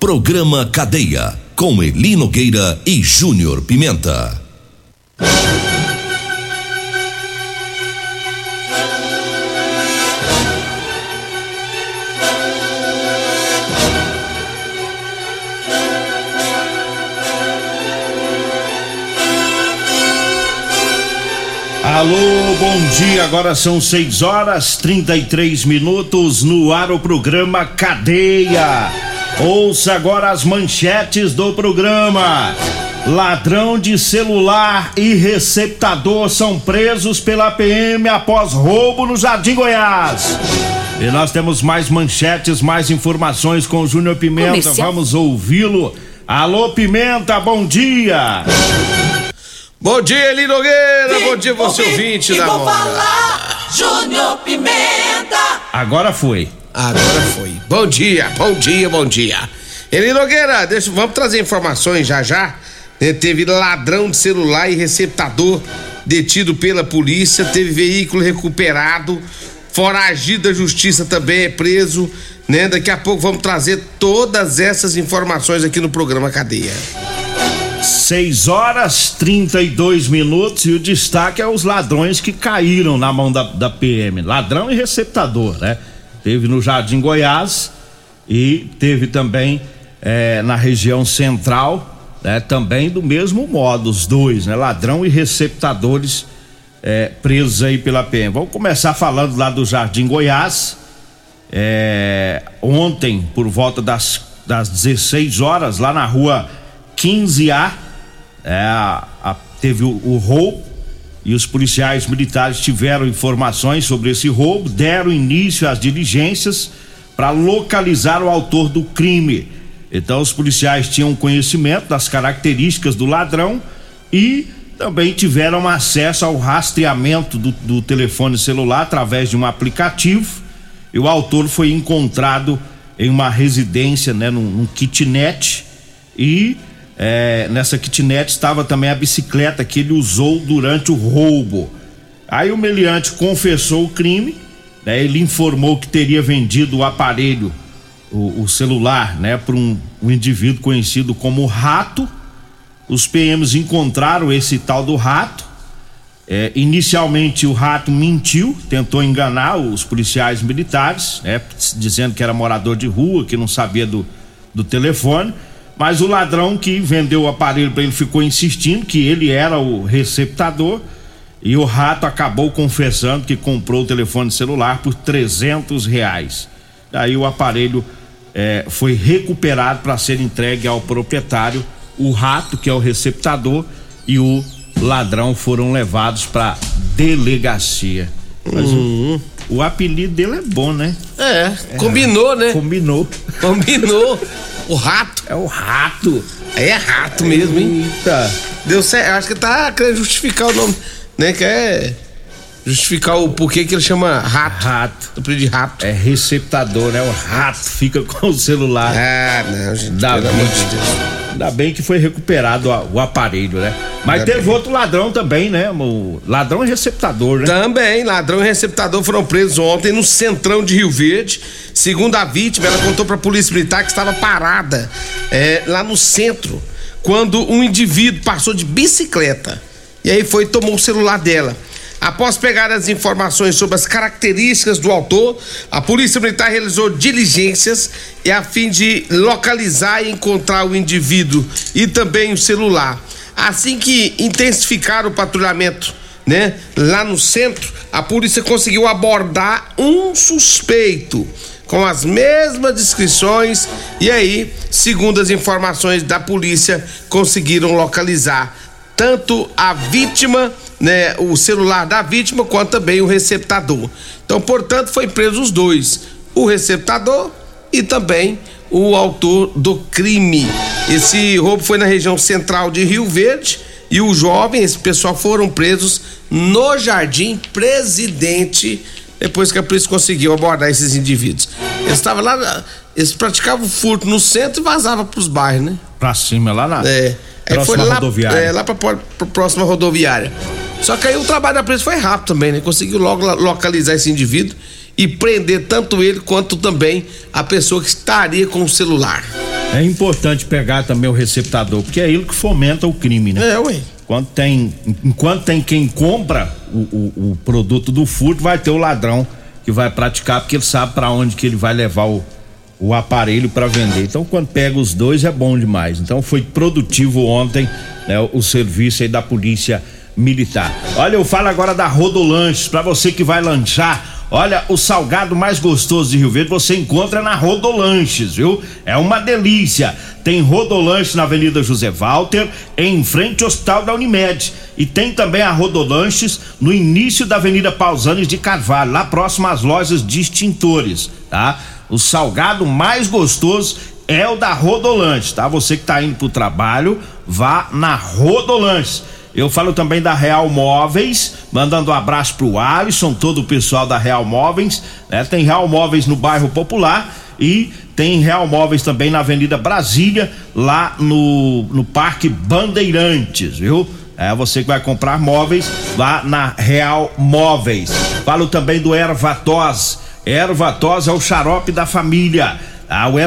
Programa Cadeia. Com Elino Gueira e Júnior Pimenta. Alô, bom dia. Agora são 6 horas 33 minutos no ar o programa Cadeia. Ouça agora as manchetes do programa. Ladrão de celular e receptador são presos pela PM após roubo no Jardim Goiás. E nós temos mais manchetes, mais informações com o Júnior Pimenta. Comercial. Vamos ouvi-lo. Alô, Pimenta, bom dia. Bom dia, Eli Nogueira. Bom dia, você ouvinte da vou moda. falar, Júnior Pimenta. Agora foi. Agora foi. Bom dia, bom dia, bom dia. Eli Nogueira, deixa, vamos trazer informações já já. Eh, teve ladrão de celular e receptador detido pela polícia, teve veículo recuperado, foragido da justiça também é preso, né? Daqui a pouco vamos trazer todas essas informações aqui no programa Cadeia. 6 horas 32 minutos e o destaque é os ladrões que caíram na mão da, da PM. Ladrão e receptador, né? Teve no Jardim Goiás e teve também eh, na região central, né? Também do mesmo modo, os dois, né? Ladrão e receptadores eh, presos aí pela PM. Vamos começar falando lá do Jardim Goiás. É, ontem, por volta das, das 16 horas, lá na rua 15A, é, a- a- teve o, o roubo e os policiais militares tiveram informações sobre esse roubo, deram início às diligências para localizar o autor do crime. Então, os policiais tinham conhecimento das características do ladrão e também tiveram acesso ao rastreamento do, do telefone celular através de um aplicativo. E o autor foi encontrado em uma residência, né, num, num kitnet. E é, nessa kitnet estava também a bicicleta que ele usou durante o roubo. Aí o meliante confessou o crime, né, ele informou que teria vendido o aparelho, o, o celular, né, para um, um indivíduo conhecido como Rato. Os PMs encontraram esse tal do Rato. É, inicialmente o rato mentiu, tentou enganar os policiais militares, né, dizendo que era morador de rua, que não sabia do, do telefone. Mas o ladrão que vendeu o aparelho para ele ficou insistindo que ele era o receptador e o rato acabou confessando que comprou o telefone celular por 300 reais. Daí o aparelho é, foi recuperado para ser entregue ao proprietário. O rato, que é o receptador, e o ladrão foram levados para delegacia. Mas o, o apelido dele é bom, né? É, combinou, né? Combinou. Combinou. O rato. É o rato. É rato mesmo, hein? Eita. Deu certo. Acho que tá querendo justificar o nome, né? Quer justificar o porquê que ele chama rato. Rato. Apelido de rato. É receptador, né? O rato fica com o celular. Ah, não, gente. Pelo amor de Deus. Ainda bem que foi recuperado a- o aparelho, né? Mas Ainda teve bem. outro ladrão também, né? O ladrão e receptador, né? Também, ladrão e receptador foram presos ontem no centrão de Rio Verde. Segundo a vítima, ela contou pra polícia militar que estava parada é, lá no centro quando um indivíduo passou de bicicleta. E aí foi e tomou o celular dela. Após pegar as informações sobre as características do autor, a Polícia Militar realizou diligências e a fim de localizar e encontrar o indivíduo e também o celular. Assim que intensificaram o patrulhamento né? Lá no centro, a polícia conseguiu abordar um suspeito com as mesmas descrições e aí, segundo as informações da polícia, conseguiram localizar tanto a vítima, né, o celular da vítima, quanto também o receptador. Então, portanto, foi preso os dois, o receptador e também o autor do crime. Esse roubo foi na região central de Rio Verde e o jovem, esse pessoal foram presos no Jardim Presidente depois que a polícia conseguiu abordar esses indivíduos. Eles estavam lá, eles praticavam furto no centro e vazavam pros bairros, né? Pra cima, lá na É. Aí próxima foi lá, rodoviária. É, lá pra, pra, próxima rodoviária. Só que aí o trabalho da polícia foi rápido também, né? Conseguiu logo localizar esse indivíduo e prender tanto ele quanto também a pessoa que estaria com o celular. É importante pegar também o receptador, porque é ele que fomenta o crime, né? É, ué. Quando tem, enquanto tem quem compra o, o- o produto do furto, vai ter o ladrão que vai praticar, porque ele sabe para onde que ele vai levar o, o aparelho para vender. Então, quando pega os dois, é bom demais. Então, foi produtivo ontem né, o, serviço aí da polícia militar. Olha, eu falo agora da Rodolanches, para você que vai lanchar. Olha, o salgado mais gostoso de Rio Verde você encontra na Rodolanches, viu? É uma delícia. Tem Rodolanches na Avenida José Walter, em frente ao Hospital da Unimed. E tem também a Rodolanches no início da Avenida Pausanes de Carvalho, lá próximo às lojas de extintores, tá? O salgado mais gostoso é o da Rodolanches, tá? Você que tá indo pro trabalho, vá na Rodolanches. Eu falo também da Real Móveis, mandando um abraço pro Alisson, todo o pessoal da Real Móveis, né? Tem Real Móveis no bairro Popular e tem Real Móveis também na Avenida Brasília, lá no, no Parque Bandeirantes, viu? É você que vai comprar móveis lá na Real Móveis. Falo também do Ervatós. Ervatós é o xarope da família. Ah, o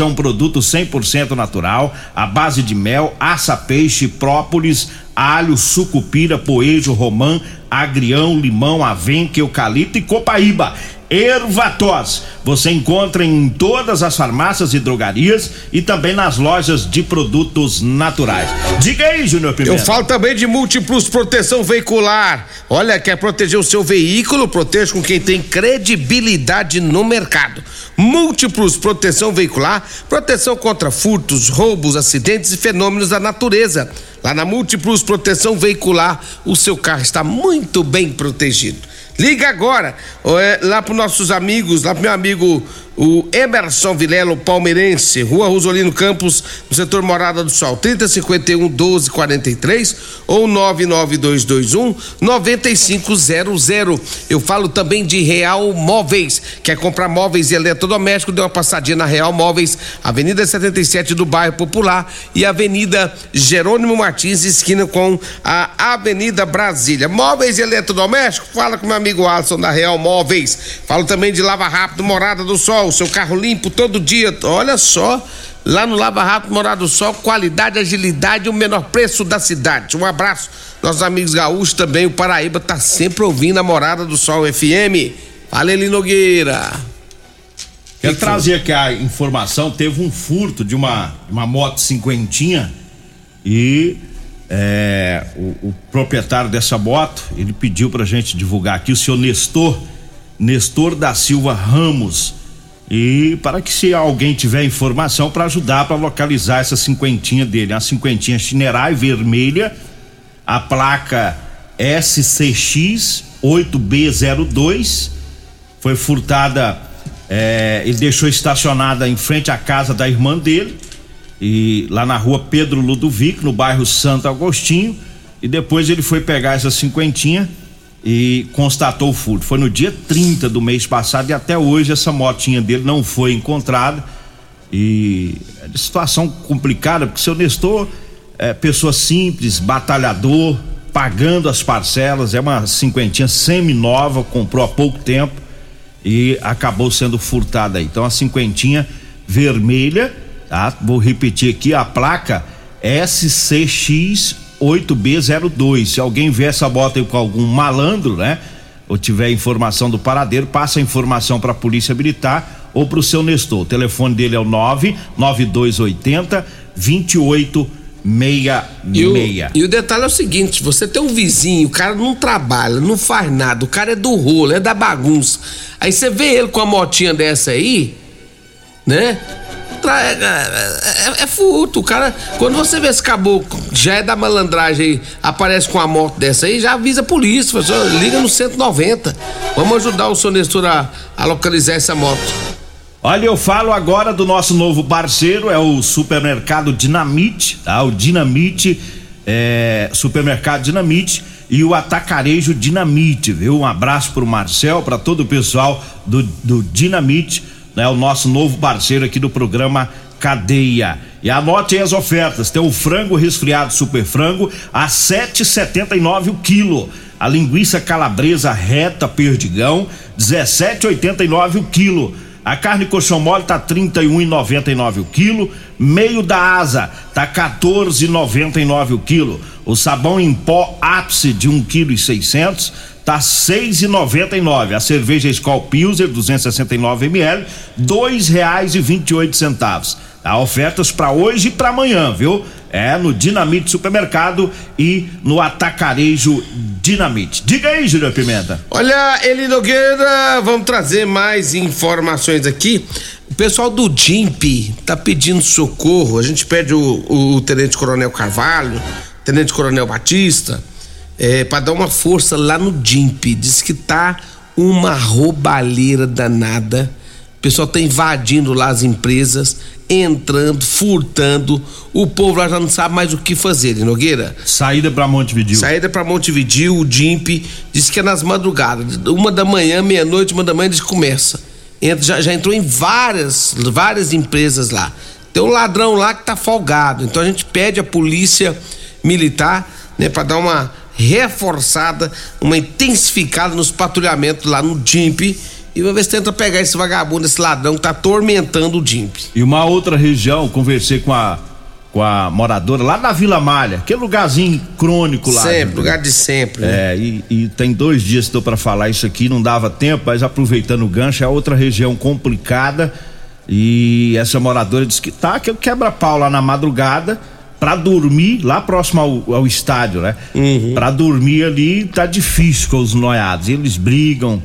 é um produto 100% natural, à base de mel, aça peixe, própolis, alho, sucupira, poejo, romã, agrião, limão, avenca, eucalipto e copaíba. Ervatós. Você encontra em todas as farmácias e drogarias e também nas lojas de produtos naturais. Diga aí, Júnior Pimenta. Eu falo também de múltiplos proteção veicular. Olha, quer proteger o seu veículo? Proteja com quem tem credibilidade no mercado. Múltiplos proteção veicular, proteção contra furtos, roubos, acidentes e fenômenos da natureza. Lá na Múltiplos Proteção Veicular, o seu carro está muito bem protegido. Liga agora é, lá para nossos amigos, lá pro meu amigo o Emerson Vilelo Palmeirense, Rua Rosolino Campos, no setor Morada do Sol, 3051 1243 ou 99221 9500. Eu falo também de Real Móveis. Quer comprar móveis e eletrodomésticos? Dê uma passadinha na Real Móveis, Avenida 77 do Bairro Popular e Avenida Jerônimo Martins, esquina com a Avenida Brasília. Móveis e eletrodomésticos? Fala com meu amigo Alisson da Real Móveis. Falo também de Lava Rápido Morada do Sol, seu carro limpo todo dia. Olha só, lá no Lava Rápido Morada do Sol, qualidade, agilidade e o menor preço da cidade. Um abraço, nossos amigos gaúchos também. O Paraíba tá sempre ouvindo a Morada do Sol FM. Fala, Eli Nogueira. Quero trazer aqui a informação: teve um furto de uma, uma moto cinquentinha e é, o, o proprietário dessa moto ele pediu pra gente divulgar aqui o senhor Nestor, Nestor da Silva Ramos. E para que se alguém tiver informação para ajudar para localizar essa cinquentinha dele, uma cinquentinha Chinerai vermelha, a placa SCX 8B02 foi furtada, é, ele deixou estacionada em frente à casa da irmã dele, e lá na rua Pedro Ludovico, no bairro Santo Agostinho, e depois ele foi pegar essa cinquentinha e constatou o furto. Foi no dia 30 do mês passado e até hoje essa motinha dele não foi encontrada. E é situação complicada, porque seu Nestor é pessoa simples, batalhador, pagando as parcelas, é uma cinquentinha semi-nova, comprou há pouco tempo e acabou sendo furtada aí. Então a cinquentinha vermelha, tá? Vou repetir aqui a placa SCX 8B02. Se alguém vê essa moto com algum malandro, né? Ou tiver informação do paradeiro, passa a informação para a Polícia Militar ou para o seu Nestor. O telefone dele é o 99280 28 E o, e o detalhe é o seguinte: você tem um vizinho, o cara não trabalha, não faz nada, o cara é do rolo, é da bagunça. Aí você vê ele com a motinha dessa aí, né? É, é, é, furto. O cara, quando você vê esse caboclo já é da malandragem aparece com a moto dessa aí, já avisa a polícia. Fala, liga no 190. Vamos ajudar o seu Nestor a, a localizar essa moto. Olha, eu falo agora do nosso novo parceiro, é o supermercado Dinamite, tá? O Dinamite, é, supermercado Dinamite e o Atacarejo Dinamite, viu? Um abraço pro Marcel, para todo o pessoal do, do Dinamite né? O nosso novo parceiro aqui do programa Cadeia. E anote as ofertas: tem o frango resfriado super frango a 7,79 o quilo. A linguiça calabresa reta perdigão 17,89 o quilo. A carne coxão mole tá 31,99 o quilo. Meio da asa tá 14,99 o quilo. O sabão em pó ápice de 1 kg 600 tá seis e noventa e nove. A cerveja Skol Pilser 269 ml, dois reais e vinte e oito centavos. Há ofertas para hoje e para amanhã, viu? É no Dinamite Supermercado e no Atacarejo Dinamite. Diga aí, Júlio Pimenta. Olha, Eli Nogueira, vamos trazer mais informações aqui. O pessoal do DIMP tá pedindo socorro. A gente pede o, o Tenente Coronel Carvalho, Tenente Coronel Batista é, para dar uma força lá no DIMP. Diz que tá uma roubalheira danada. O pessoal tá invadindo lá as empresas, entrando, furtando. O povo lá já não sabe mais o que fazer, Nogueira. Saída para Montevidil. Saída para Montevidil, o DIMP diz que é nas madrugadas. Uma da manhã, meia-noite, uma da manhã eles começa. Entra, já, já entrou em várias, várias empresas lá. Tem um ladrão lá que tá folgado. Então a gente pede a polícia militar, né, para dar uma reforçada, uma intensificada nos patrulhamentos lá no DIMP. E vamos ver se tenta pegar esse vagabundo, esse ladrão que tá atormentando o DIMP. E uma outra região, conversei com a com a moradora lá da Vila Malha, que é lugarzinho crônico lá. Sempre, lugar de sempre. Né? É, e, e, tem dois dias que estou para falar isso aqui, não dava tempo, mas aproveitando o gancho, é outra região complicada. E essa moradora disse que tá, que quebra-pau lá na madrugada para dormir lá próximo ao, ao estádio, né? Uhum. Para dormir ali tá difícil com os noiados. Eles brigam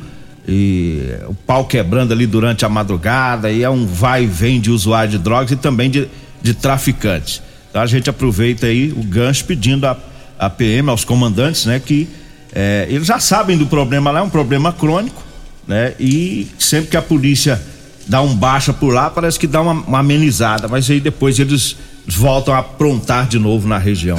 e o pau quebrando ali durante a madrugada e é um vai e vem de usuário de drogas e também de, de traficantes. Então a gente aproveita aí o gancho pedindo a, a PM, aos comandantes, né? Que é, eles já sabem do problema lá, é um problema crônico, né? E sempre que a polícia dá um baixa por lá, parece que dá uma, uma amenizada, mas aí depois eles voltam a aprontar de novo na região.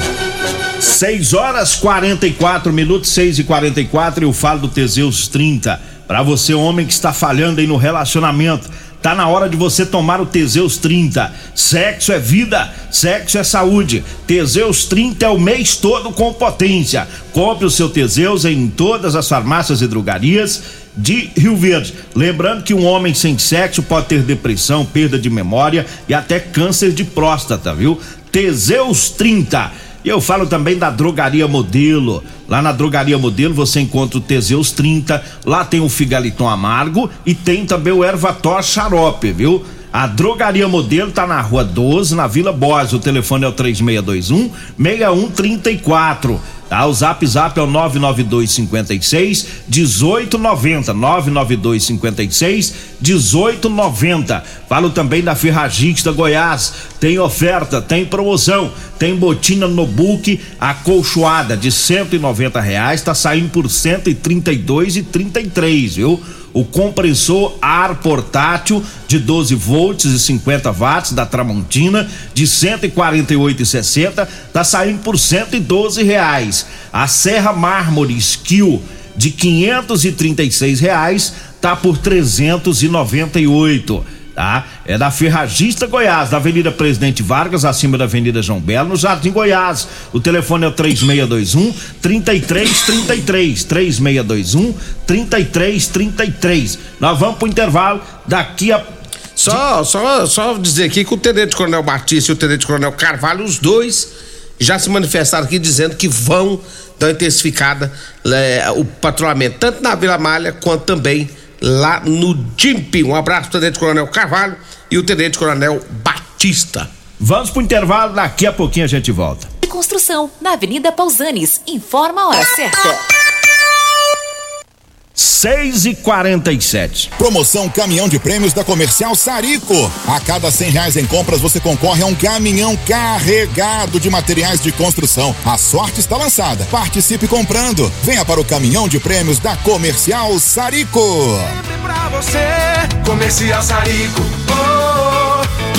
6 horas 44 minutos, 6 e 44 eu falo do Teseus 30. Para você, homem que está falhando aí no relacionamento, tá na hora de você tomar o Teseus 30. Sexo é vida, sexo é saúde. Teseus 30 é o mês todo com potência. Compre o seu Teseus em todas as farmácias e drogarias de Rio Verde. Lembrando que um homem sem sexo pode ter depressão, perda de memória e até câncer de próstata, viu? Teseus 30. E eu falo também da Drogaria Modelo. Lá na Drogaria Modelo você encontra o Teseus 30, lá tem o Figaliton Amargo e tem também o Ervator Xarope, viu? A Drogaria Modelo tá na Rua 12, na Vila Borges. O telefone é o 3621 6134. Tá? O Zap Zap é o 992 56 1890. 992 56 1890. Falo também da Ferragista Goiás. Tem oferta, tem promoção, tem botina no book acolchoada de 190 reais, tá saindo por 132 e 33, viu? o compressor ar portátil de 12 volts e 50 watts da Tramontina de 148,60 tá saindo por 112 reais. A Serra Mármore Skill de 536 reais tá por 398 tá? É da Ferragista Goiás, da Avenida Presidente Vargas, acima da Avenida João Belo, no Jardim Goiás. O telefone é o 3621 3333 3621 3333. Nós vamos pro intervalo daqui a só, só, só dizer aqui que o Tenente Coronel Batista e o Tenente Coronel Carvalho, os dois já se manifestaram aqui dizendo que vão dar intensificada é, o patrulhamento, tanto na Vila Malha quanto também lá no DIMP. Um abraço, Tenente Coronel Carvalho e o Tenente Coronel Batista. Vamos pro intervalo, daqui a pouquinho a gente volta. Construção, na Avenida Pausanes. Informa a hora certa. 6 e 47 Promoção Caminhão de Prêmios da Comercial Sarico. A cada cem reais em compras você concorre a um caminhão carregado de materiais de construção. A sorte está lançada. Participe comprando. Venha para o Caminhão de Prêmios da Comercial Sarico. Sempre pra você, Comercial Sarico. Oh, oh,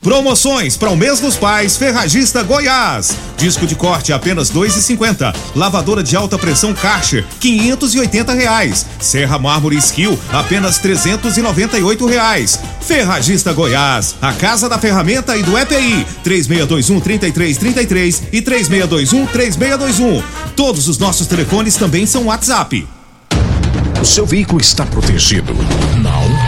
Promoções para o mês dos pais, Ferragista Goiás. Disco de corte apenas dois e cinquenta. Lavadora de alta pressão Karcher, quinhentos e oitenta reais. Serra Mármore Skill, apenas trezentos e noventa e oito reais. Ferragista Goiás, a casa da ferramenta e do EPI, três meia dois um trinta e três trinta e três e três meia dois um três meia dois um. Todos os nossos telefones também são WhatsApp. O seu veículo está protegido? Não?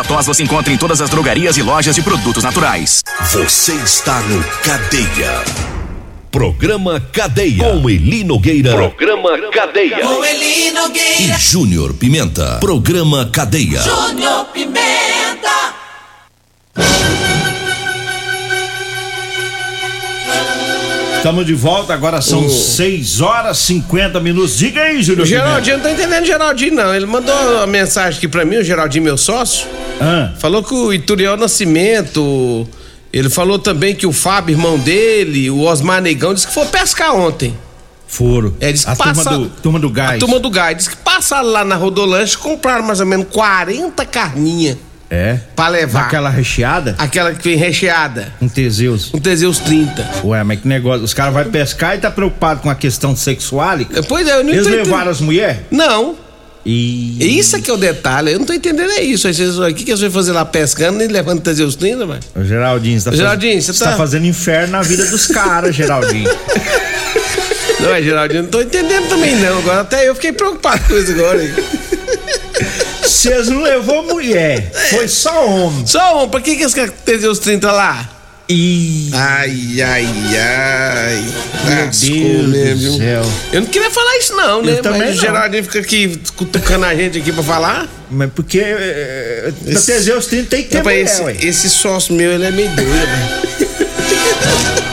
Ervatós você encontra em todas as drogarias e lojas de produtos naturais. Você está no Cadeia. Programa Cadeia. Com Eli Nogueira. Programa Cadeia. Com Eli Nogueira. E Júnior Pimenta. Programa Cadeia. Júnior Pimenta. Estamos de volta, agora são 6 horas 50 minutos. Diga aí, Júnior. O Geraldinho, não tô entendendo o Geraldinho, não. Ele mandou uma mensagem aqui pra mim, o Geraldinho, meu sócio. Ah. Falou que o Ituriel Nascimento. Ele falou também que o Fábio, irmão dele, o Osmar Negão, disse que foi pescar ontem. Foram. É, disse que a passa, turma, do, turma do gás. A turma do gás. Disse que passaram lá na Rodolanche compraram mais ou menos 40 carninhas. É. Pra levar. Aquela recheada? Aquela que vem recheada. Um Teseus. Um Teseus 30. Ué, mas que negócio. Os caras vão pescar e tá preocupado com a questão sexual? Pois é, eu não Eles tô levaram entendendo. as mulheres? Não. E. Isso é que é o detalhe. Eu não tô entendendo é isso. Aí vocês- O que, que eles vão fazer lá pescando e levando Teseus 30, mano? Ô, Geraldinho, você tá, Geraldinho, faz... você tá- tá fazendo inferno na vida dos caras, Geraldinho. Não é, Geraldinho? Não tô entendendo também, não. Agora até eu fiquei preocupado com isso agora. Vocês não levou mulher, foi só homem. Só homem, pra que, que eles querem Teseus 30 lá? E... Ai, ai, ai. Meu Lascou Deus mesmo, do céu. Eu não queria falar isso, não, né? Eu também Mas o não. Gerardinho fica aqui cutucando a gente aqui pra falar. Mas porque é, da Teseus 30 tem que ter mulher, esse, ué. esse sócio meu, ele é meio doido, né?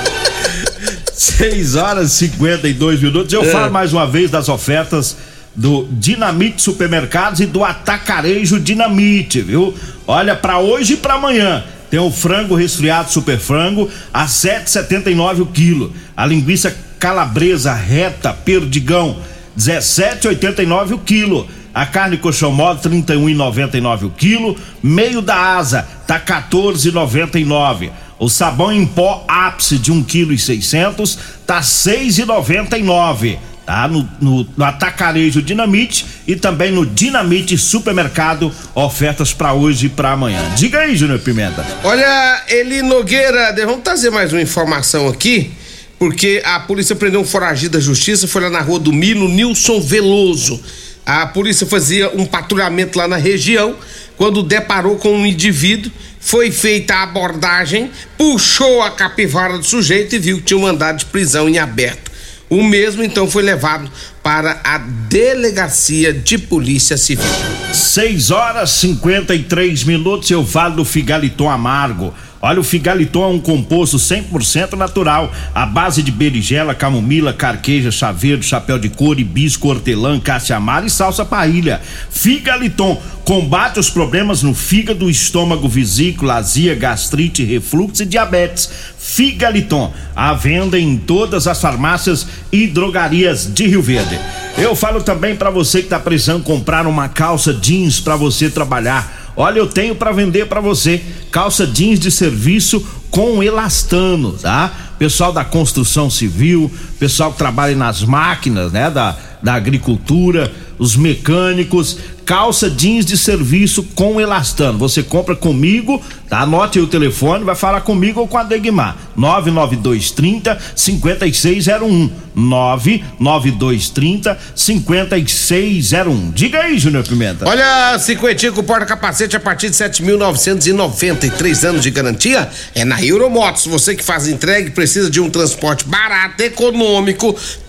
6 horas e 52 minutos. Eu É. falo mais uma vez das ofertas do Dinamite Supermercados e do Atacarejo Dinamite, viu? Olha, pra hoje e pra amanhã. Tem o frango resfriado super frango a 7,79 o quilo. A linguiça calabresa reta perdigão 17,89 o quilo. A carne coxão mole 31,99 o quilo. Meio da asa tá 14,99. O sabão em pó ápice de 1 kg 600 tá 6,99. Tá no, no, no Atacarejo Dinamite e também no Dinamite Supermercado, ofertas pra hoje e pra amanhã. Diga aí, Júnior Pimenta. Olha, Eli Nogueira, vamos trazer mais uma informação aqui, porque a polícia prendeu um foragido da justiça, foi lá na rua do Milo, Nilson Veloso. A polícia fazia um patrulhamento lá na região, quando deparou com um indivíduo, foi feita a abordagem, puxou a capivara do sujeito e viu que tinha um mandado de prisão em aberto. O mesmo então foi levado para a delegacia de polícia civil. 6 horas 53 minutos. Eu falo do Figaliton Amargo. Olha, o Figaliton é um composto 100% natural, à base de berigela, camomila, carqueja, chá verde, chapéu de couro, hibisco, hortelã, caça amara e salsa pailha. Figaliton combate os problemas no fígado, estômago, vesícula, azia, gastrite, refluxo e diabetes. Figaliton, à venda em todas as farmácias e drogarias de Rio Verde. Eu falo também para você que tá precisando comprar uma calça jeans para você trabalhar. Olha, eu tenho para vender para você calça jeans de serviço com elastano, tá? Pessoal da construção civil, pessoal que trabalha nas máquinas, né, da, da agricultura, os mecânicos, calça jeans de serviço com elastano. Você compra comigo, tá? Anote aí o telefone, vai falar comigo ou com a Degmar. 99230 5601. 99230 5601. Diga aí, Júnior Pimenta. Olha, cinquentinha com porta-capacete a partir de 7.993 anos de garantia é na Euromotos. Você que faz entrega precisa de um transporte barato, econômico,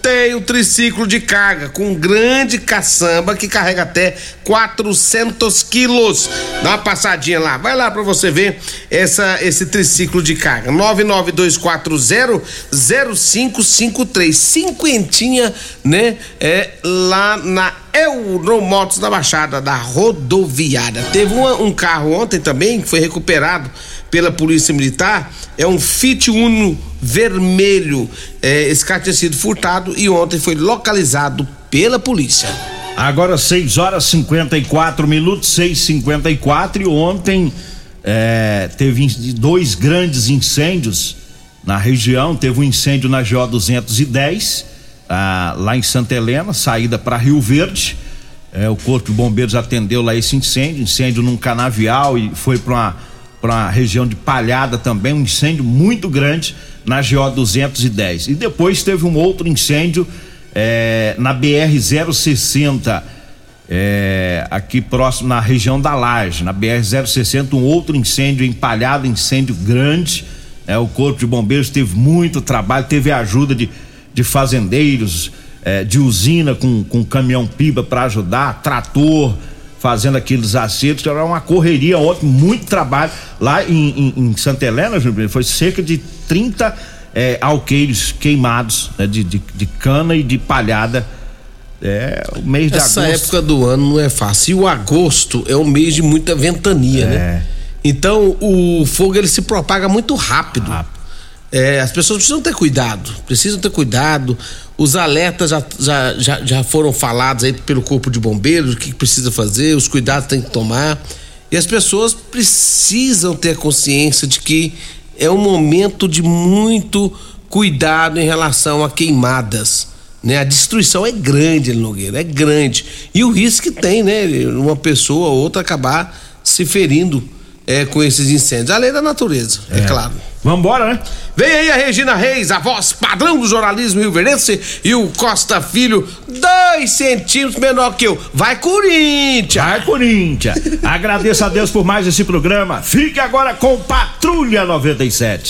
tem o triciclo de carga com grande caçamba que carrega até 400 quilos. Dá uma passadinha lá, vai lá pra você ver essa, esse triciclo de carga. 992400553. Cinquentinha, né? É lá na Euromotos da Baixada da Rodoviária. Teve uma- um carro ontem também que foi recuperado pela Polícia Militar. É um Fit Uno vermelho. É, esse carro tinha sido furtado e ontem foi localizado pela polícia. Agora 6 horas 54 minutos, 6h54 e ontem é, teve dois grandes incêndios na região. Teve um incêndio na GO 210, ah, lá em Santa Helena, saída para Rio Verde. É, o Corpo de Bombeiros atendeu lá esse incêndio, incêndio num canavial e foi para uma, pra uma região de Palhada também, um incêndio muito grande na GO 210. E depois teve um outro incêndio é, na BR 060, é, aqui próximo na região da Laje, na BR 060, um outro incêndio empalhado, incêndio grande. É, o Corpo de Bombeiros teve muito trabalho, teve a ajuda de, de fazendeiros, é, de usina com, com caminhão piba para ajudar, trator fazendo aqueles acertos, era uma correria ontem, muito trabalho lá em, em, em Santa Helena, foi cerca de 30 é, alqueires queimados né, de, de, de cana e de palhada. É, o mês de Essa agosto. época do ano não é fácil. E o agosto é um mês de muita ventania, É. né? Então o fogo ele se propaga muito rápido. É, as pessoas precisam ter cuidado, precisam ter cuidado. Os alertas já, já, já, já foram falados aí pelo Corpo de Bombeiros, o que precisa fazer, os cuidados que tem que tomar. E as pessoas precisam ter consciência de que é um momento de muito cuidado em relação a queimadas. Né? A destruição é grande, Nogueira, é grande. E o risco que tem, né? Uma pessoa ou outra acabar se ferindo é, com esses incêndios. A lei da natureza, é, claro. Vambora, né? Vem aí a Regina Reis, a voz padrão do jornalismo rio-verdense e o Costa Filho, dois centímetros menor que eu. Vai Corinthians! Vai Corinthians! Agradeço a Deus por mais esse programa. Fique agora com Patrulha 97.